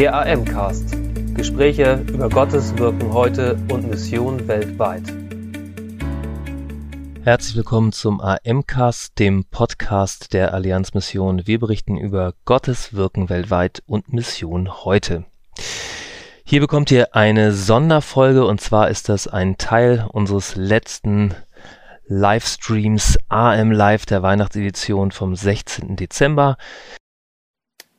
Der AM-Cast. Gespräche über Gottes Wirken heute und Mission weltweit. Herzlich willkommen zum AM-Cast, dem Podcast der Allianzmission. Wir berichten über Gottes Wirken weltweit und Mission heute. Hier bekommt ihr eine Sonderfolge und zwar ist das ein Teil unseres letzten Livestreams AM Live der Weihnachtsedition vom 16. Dezember.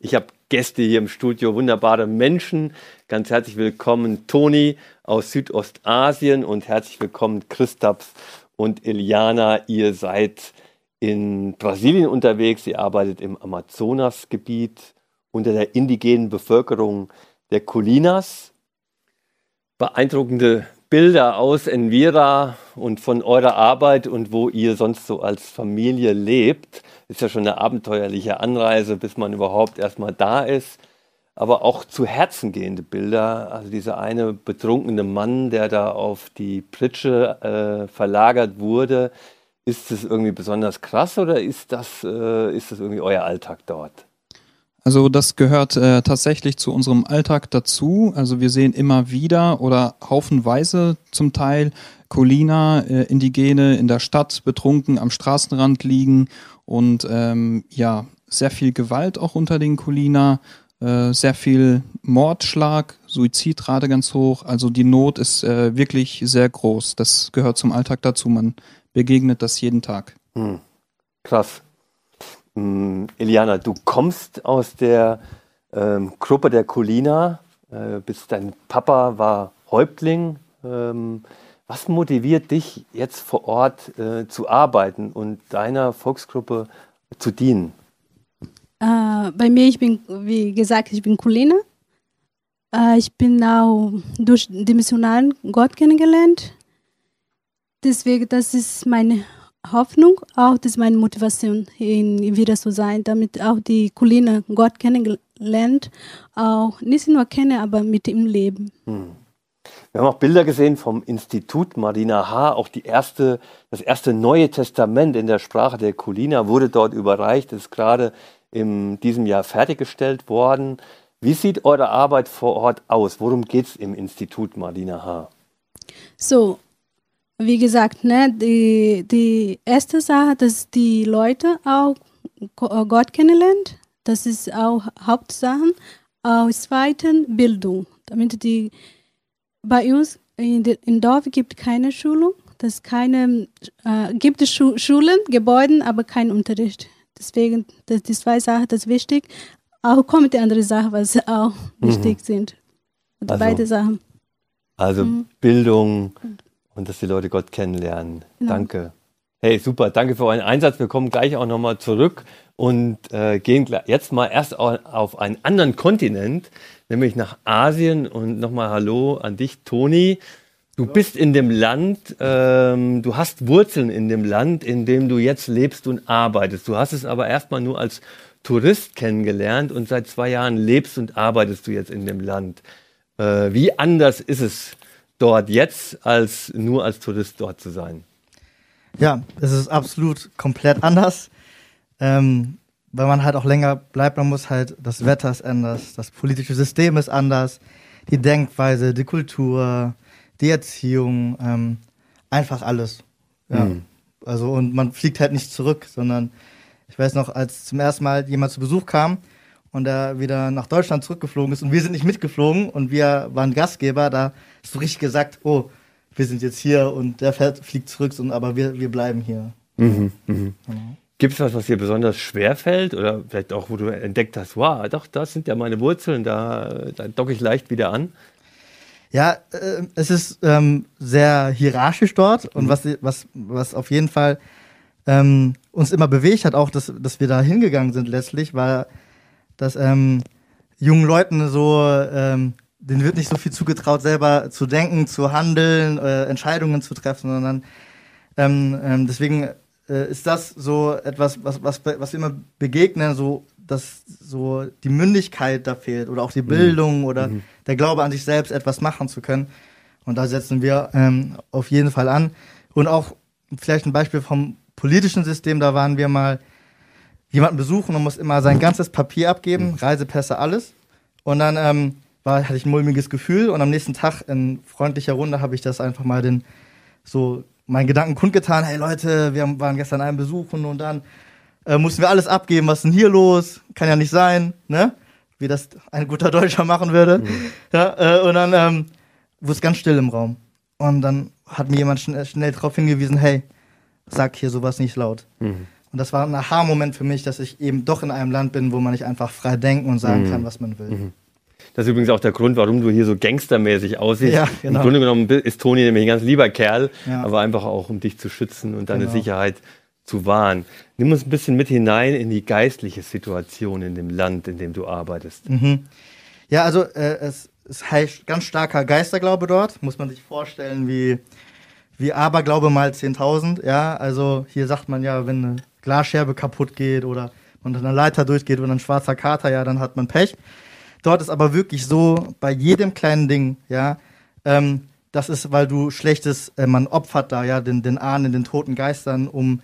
Ich habe Gäste hier im Studio, wunderbare Menschen. Ganz herzlich willkommen Toni aus Südostasien und herzlich willkommen Christaps und Eliana. Ihr seid in Brasilien unterwegs, ihr arbeitet im Amazonasgebiet unter der indigenen Bevölkerung der Colinas. Beeindruckende Bilder aus Envira und von eurer Arbeit und wo ihr sonst so als Familie lebt. Ist ja schon eine abenteuerliche Anreise, bis man überhaupt erstmal da ist. Aber auch zu Herzen gehende Bilder. Also dieser eine betrunkene Mann, der da auf die Pritsche äh, verlagert wurde. Ist das irgendwie besonders krass oder ist das, äh, ist das irgendwie euer Alltag dort? Also das gehört äh, tatsächlich zu unserem Alltag dazu. Also wir sehen immer wieder oder haufenweise zum Teil Colina, äh, Indigene in der Stadt betrunken am Straßenrand liegen und ähm, ja, sehr viel Gewalt auch unter den Colina, äh, sehr viel Mordschlag, Suizidrate ganz hoch. Also die Not ist äh, wirklich sehr groß. Das gehört zum Alltag dazu. Man begegnet das jeden Tag. Hm. Krass. Ähm, Eliana, du kommst aus der ähm, Gruppe der Colina, äh, bist dein Papa war Häuptling. Ähm, was motiviert dich jetzt vor Ort äh, zu arbeiten und deiner Volksgruppe zu dienen? Äh, bei mir, ich bin, wie gesagt, ich bin Colina. Äh, ich bin auch durch die Missionaren Gott kennengelernt. Deswegen, das ist meine Hoffnung, auch das ist meine Motivation, in wieder zu sein, damit auch die Kulina Gott kennengelernt, auch nicht nur kennen, aber mit ihm leben. Hm. Wir haben auch Bilder gesehen vom Institut Marina H. Auch die erste, das erste Neue Testament in der Sprache der Kulina wurde dort überreicht, ist gerade in diesem Jahr fertiggestellt worden. Wie sieht eure Arbeit vor Ort aus? Worum geht es im Institut Marina H? So, wie gesagt, ne, die, die erste Sache, dass die Leute auch Gott kennenlernen, das ist auch Hauptsache. Auch zweitens Bildung, damit die bei uns in, in Dorf gibt keine Schulung, das keine äh, gibt es Schu Schulen, Gebäude, aber kein Unterricht. Deswegen das die zwei Sachen, das ist wichtig. Auch kommt die andere Sache, was auch mhm. wichtig sind. Also, beide Sachen. Also mhm. Bildung, und dass die Leute Gott kennenlernen. Genau. Danke. Hey, super, danke für euren Einsatz. Wir kommen gleich auch nochmal zurück und äh, gehen jetzt mal erst auf einen anderen Kontinent, nämlich nach Asien. Und nochmal Hallo an dich, Toni. Du bist in dem Land, ähm, du hast Wurzeln in dem Land, in dem du jetzt lebst und arbeitest. Du hast es aber erstmal nur als Tourist kennengelernt und seit zwei Jahren lebst und arbeitest du jetzt in dem Land. Äh, wie anders ist es dort jetzt, als nur als Tourist dort zu sein? Ja, es ist absolut komplett anders. Ähm, weil man halt auch länger bleibt, man muss halt, das Wetter ist anders, das politische System ist anders, die Denkweise, die Kultur, die Erziehung, ähm, einfach alles. Ja. Mhm. Also, und man fliegt halt nicht zurück, sondern ich weiß noch, als zum ersten Mal jemand zu Besuch kam und er wieder nach Deutschland zurückgeflogen ist und wir sind nicht mitgeflogen und wir waren Gastgeber, da hast du richtig gesagt, oh, wir sind jetzt hier und der fährt, fliegt zurück, aber wir, wir bleiben hier. Mhm, mhm. Genau. Gibt es was, was dir besonders schwer fällt oder vielleicht auch, wo du entdeckt hast, wow, doch, das sind ja meine Wurzeln, da, da docke ich leicht wieder an? Ja, äh, es ist ähm, sehr hierarchisch dort und mhm. was, was, was auf jeden Fall ähm, uns immer bewegt hat, auch dass, dass wir da hingegangen sind letztlich, war dass ähm, jungen Leuten so, ähm, denen wird nicht so viel zugetraut, selber zu denken, zu handeln, äh, Entscheidungen zu treffen, sondern ähm, ähm, deswegen äh, ist das so etwas, was, was, was wir immer begegnen, so dass so die Mündigkeit da fehlt oder auch die mhm. Bildung mhm. oder mhm. der Glaube an sich selbst, etwas machen zu können. Und da setzen wir ähm, auf jeden Fall an. Und auch vielleicht ein Beispiel vom politischen System, da waren wir mal jemanden besuchen und muss immer sein ganzes Papier abgeben, Reisepässe, alles. Und dann ähm, war, hatte ich ein mulmiges Gefühl und am nächsten Tag in freundlicher Runde habe ich das einfach mal den so meinen Gedanken kundgetan. Hey Leute, wir waren gestern einen besuchen und dann äh, mussten wir alles abgeben. Was ist denn hier los? Kann ja nicht sein, ne? Wie das ein guter Deutscher machen würde. Mhm. Ja, äh, und dann ähm, wurde es ganz still im Raum. Und dann hat mir jemand schnell, schnell darauf hingewiesen, hey, sag hier sowas nicht laut. Mhm. Und das war ein Aha-Moment für mich, dass ich eben doch in einem Land bin, wo man nicht einfach frei denken und sagen mhm. kann, was man will. Mhm. Das ist übrigens auch der Grund, warum du hier so gangstermäßig aussiehst. Ja, genau. Im Grunde genommen ist Toni nämlich ein ganz lieber Kerl, ja. aber einfach auch, um dich zu schützen und deine genau. Sicherheit zu wahren. Nimm uns ein bisschen mit hinein in die geistliche Situation in dem Land, in dem du arbeitest. Mhm. Ja, also äh, es, heißt ganz starker Geisterglaube dort. Muss man sich vorstellen, wie, wie Aberglaube mal 10.000. Ja, also hier sagt man ja, wenn eine Glasscherbe kaputt geht oder man eine Leiter durchgeht und ein schwarzer Kater, ja, dann hat man Pech. Dort ist aber wirklich so, bei jedem kleinen Ding, ja, ähm, das ist, weil du schlechtes, äh, man opfert da ja den, den Ahnen, den toten Geistern, um,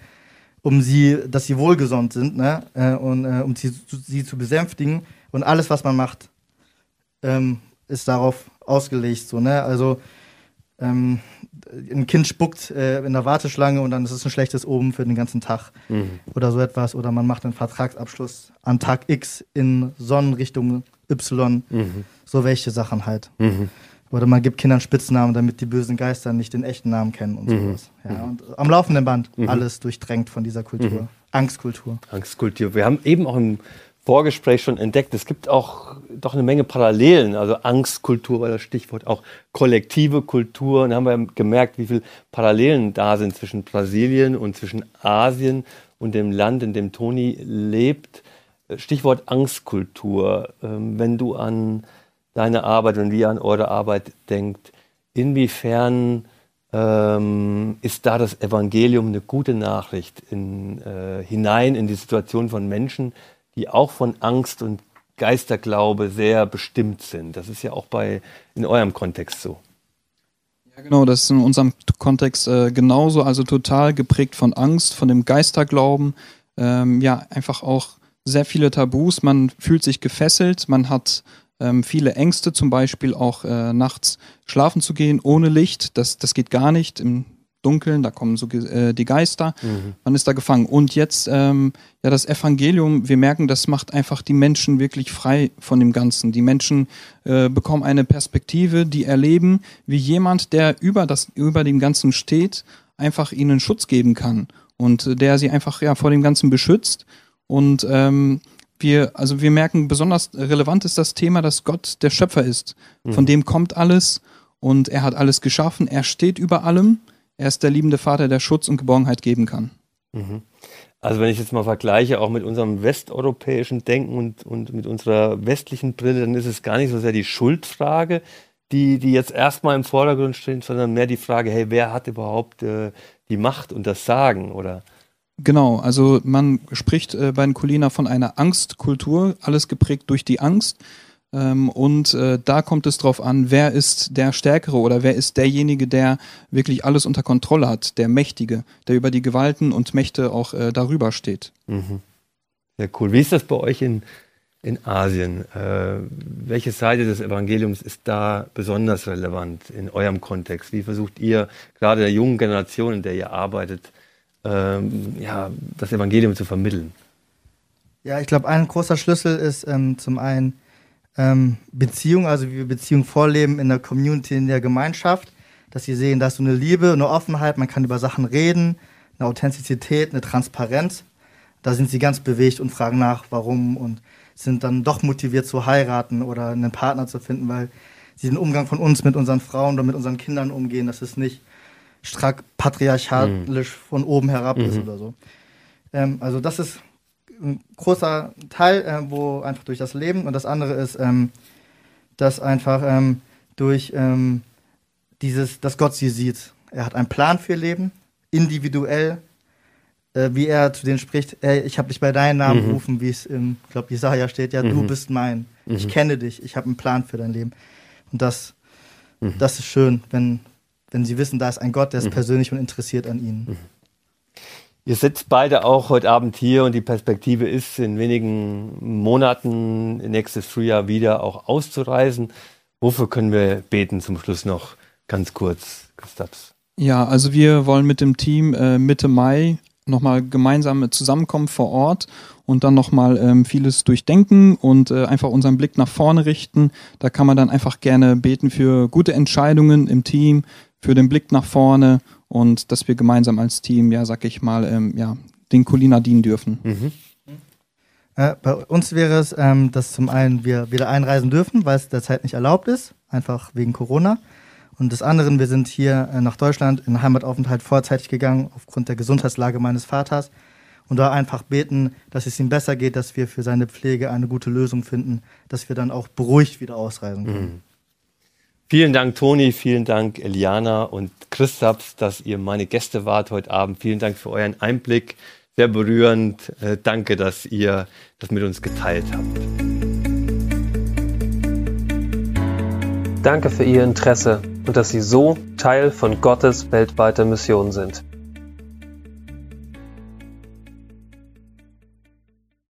um sie, dass sie wohlgesont sind, ne, äh, und äh, um sie, sie zu besänftigen. Und alles, was man macht, ähm, ist darauf ausgelegt, so, ne, also, ähm, ein Kind spuckt äh, in der Warteschlange und dann ist es ein schlechtes Oben für den ganzen Tag mhm. oder so etwas. Oder man macht einen Vertragsabschluss an Tag X in Sonnenrichtung Y. Mhm. So welche Sachen halt. Mhm. Oder man gibt Kindern Spitznamen, damit die bösen Geister nicht den echten Namen kennen und mhm. sowas. Ja, und am laufenden Band mhm. alles durchdrängt von dieser Kultur. Mhm. Angstkultur. Angstkultur. Wir haben eben auch im Vorgespräch schon entdeckt, es gibt auch doch eine Menge Parallelen. Also Angstkultur war das Stichwort, auch kollektive Kultur. Und da haben wir gemerkt, wie viele Parallelen da sind zwischen Brasilien und zwischen Asien und dem Land, in dem Toni lebt. Stichwort Angstkultur. Ähm, wenn du an deine Arbeit und wir an eure Arbeit denkt, inwiefern ähm, ist da das Evangelium eine gute Nachricht in, äh, hinein in die Situation von Menschen, die auch von Angst und Geisterglaube sehr bestimmt sind. Das ist ja auch bei in eurem Kontext so. Ja, genau, das ist in unserem Kontext äh, genauso, also total geprägt von Angst, von dem Geisterglauben, ähm, ja, einfach auch sehr viele Tabus, man fühlt sich gefesselt, man hat ähm, viele Ängste, zum Beispiel auch äh, nachts schlafen zu gehen ohne Licht, das, das geht gar nicht. Im Dunkeln, da kommen so äh, die Geister, mhm. man ist da gefangen. Und jetzt, ähm, ja, das Evangelium, wir merken, das macht einfach die Menschen wirklich frei von dem Ganzen. Die Menschen äh, bekommen eine Perspektive, die erleben, wie jemand, der über, das, über dem Ganzen steht, einfach ihnen Schutz geben kann und äh, der sie einfach ja, vor dem Ganzen beschützt. Und ähm, wir, also wir merken, besonders relevant ist das Thema, dass Gott der Schöpfer ist. Mhm. Von dem kommt alles und er hat alles geschaffen, er steht über allem er ist der liebende Vater, der Schutz und Geborgenheit geben kann. Mhm. Also wenn ich jetzt mal vergleiche, auch mit unserem westeuropäischen Denken und, und mit unserer westlichen Brille, dann ist es gar nicht so sehr die Schuldfrage, die, die jetzt erstmal im Vordergrund steht, sondern mehr die Frage, hey, wer hat überhaupt äh, die Macht und das Sagen, oder? Genau, also man spricht äh, bei den Kulina von einer Angstkultur, alles geprägt durch die Angst. Ähm, und äh, da kommt es drauf an, wer ist der Stärkere oder wer ist derjenige, der wirklich alles unter Kontrolle hat, der Mächtige, der über die Gewalten und Mächte auch äh, darüber steht. Mhm. Sehr cool. Wie ist das bei euch in, in Asien? Äh, welche Seite des Evangeliums ist da besonders relevant in eurem Kontext? Wie versucht ihr gerade der jungen Generation, in der ihr arbeitet, ähm, ja, das Evangelium zu vermitteln? Ja, ich glaube, ein großer Schlüssel ist ähm, zum einen ähm, Beziehung, also wie wir Beziehung vorleben in der Community, in der Gemeinschaft, dass sie sehen, da ist so eine Liebe, eine Offenheit, man kann über Sachen reden, eine Authentizität, eine Transparenz. Da sind sie ganz bewegt und fragen nach, warum und sind dann doch motiviert zu heiraten oder einen Partner zu finden, weil sie den Umgang von uns mit unseren Frauen oder mit unseren Kindern umgehen, dass es nicht strack patriarchalisch mhm. von oben herab mhm. ist oder so. Ähm, also das ist ein großer Teil, äh, wo einfach durch das Leben und das andere ist, ähm, dass einfach ähm, durch ähm, dieses, dass Gott sie sieht. Er hat einen Plan für ihr Leben, individuell, äh, wie er zu denen spricht, ey, ich habe dich bei deinem Namen mhm. gerufen, wie es im, ich glaube, Jesaja steht, ja, mhm. du bist mein, mhm. ich kenne dich, ich habe einen Plan für dein Leben. Und das, mhm. das ist schön, wenn, wenn sie wissen, da ist ein Gott, der ist mhm. persönlich und interessiert an ihnen. Ihr sitzt beide auch heute Abend hier und die Perspektive ist, in wenigen Monaten nächstes Frühjahr wieder auch auszureisen. Wofür können wir beten zum Schluss noch ganz kurz, Christaps? Ja, also wir wollen mit dem Team äh, Mitte Mai nochmal gemeinsam zusammenkommen vor Ort und dann nochmal ähm, vieles durchdenken und äh, einfach unseren Blick nach vorne richten. Da kann man dann einfach gerne beten für gute Entscheidungen im Team, für den Blick nach vorne und dass wir gemeinsam als Team, ja, sag ich mal, ähm, ja, den Colina dienen dürfen. Mhm. Äh, bei uns wäre es, ähm, dass zum einen wir wieder einreisen dürfen, weil es derzeit nicht erlaubt ist, einfach wegen Corona. Und des anderen, wir sind hier äh, nach Deutschland in Heimataufenthalt vorzeitig gegangen, aufgrund der Gesundheitslage meines Vaters. Und da einfach beten, dass es ihm besser geht, dass wir für seine Pflege eine gute Lösung finden, dass wir dann auch beruhigt wieder ausreisen können. Mhm. Vielen Dank, Toni, vielen Dank, Eliana und Christaps, dass ihr meine Gäste wart heute Abend. Vielen Dank für euren Einblick. Sehr berührend. Äh, danke, dass ihr das mit uns geteilt habt. Danke für Ihr Interesse und dass Sie so Teil von Gottes weltweiter Mission sind.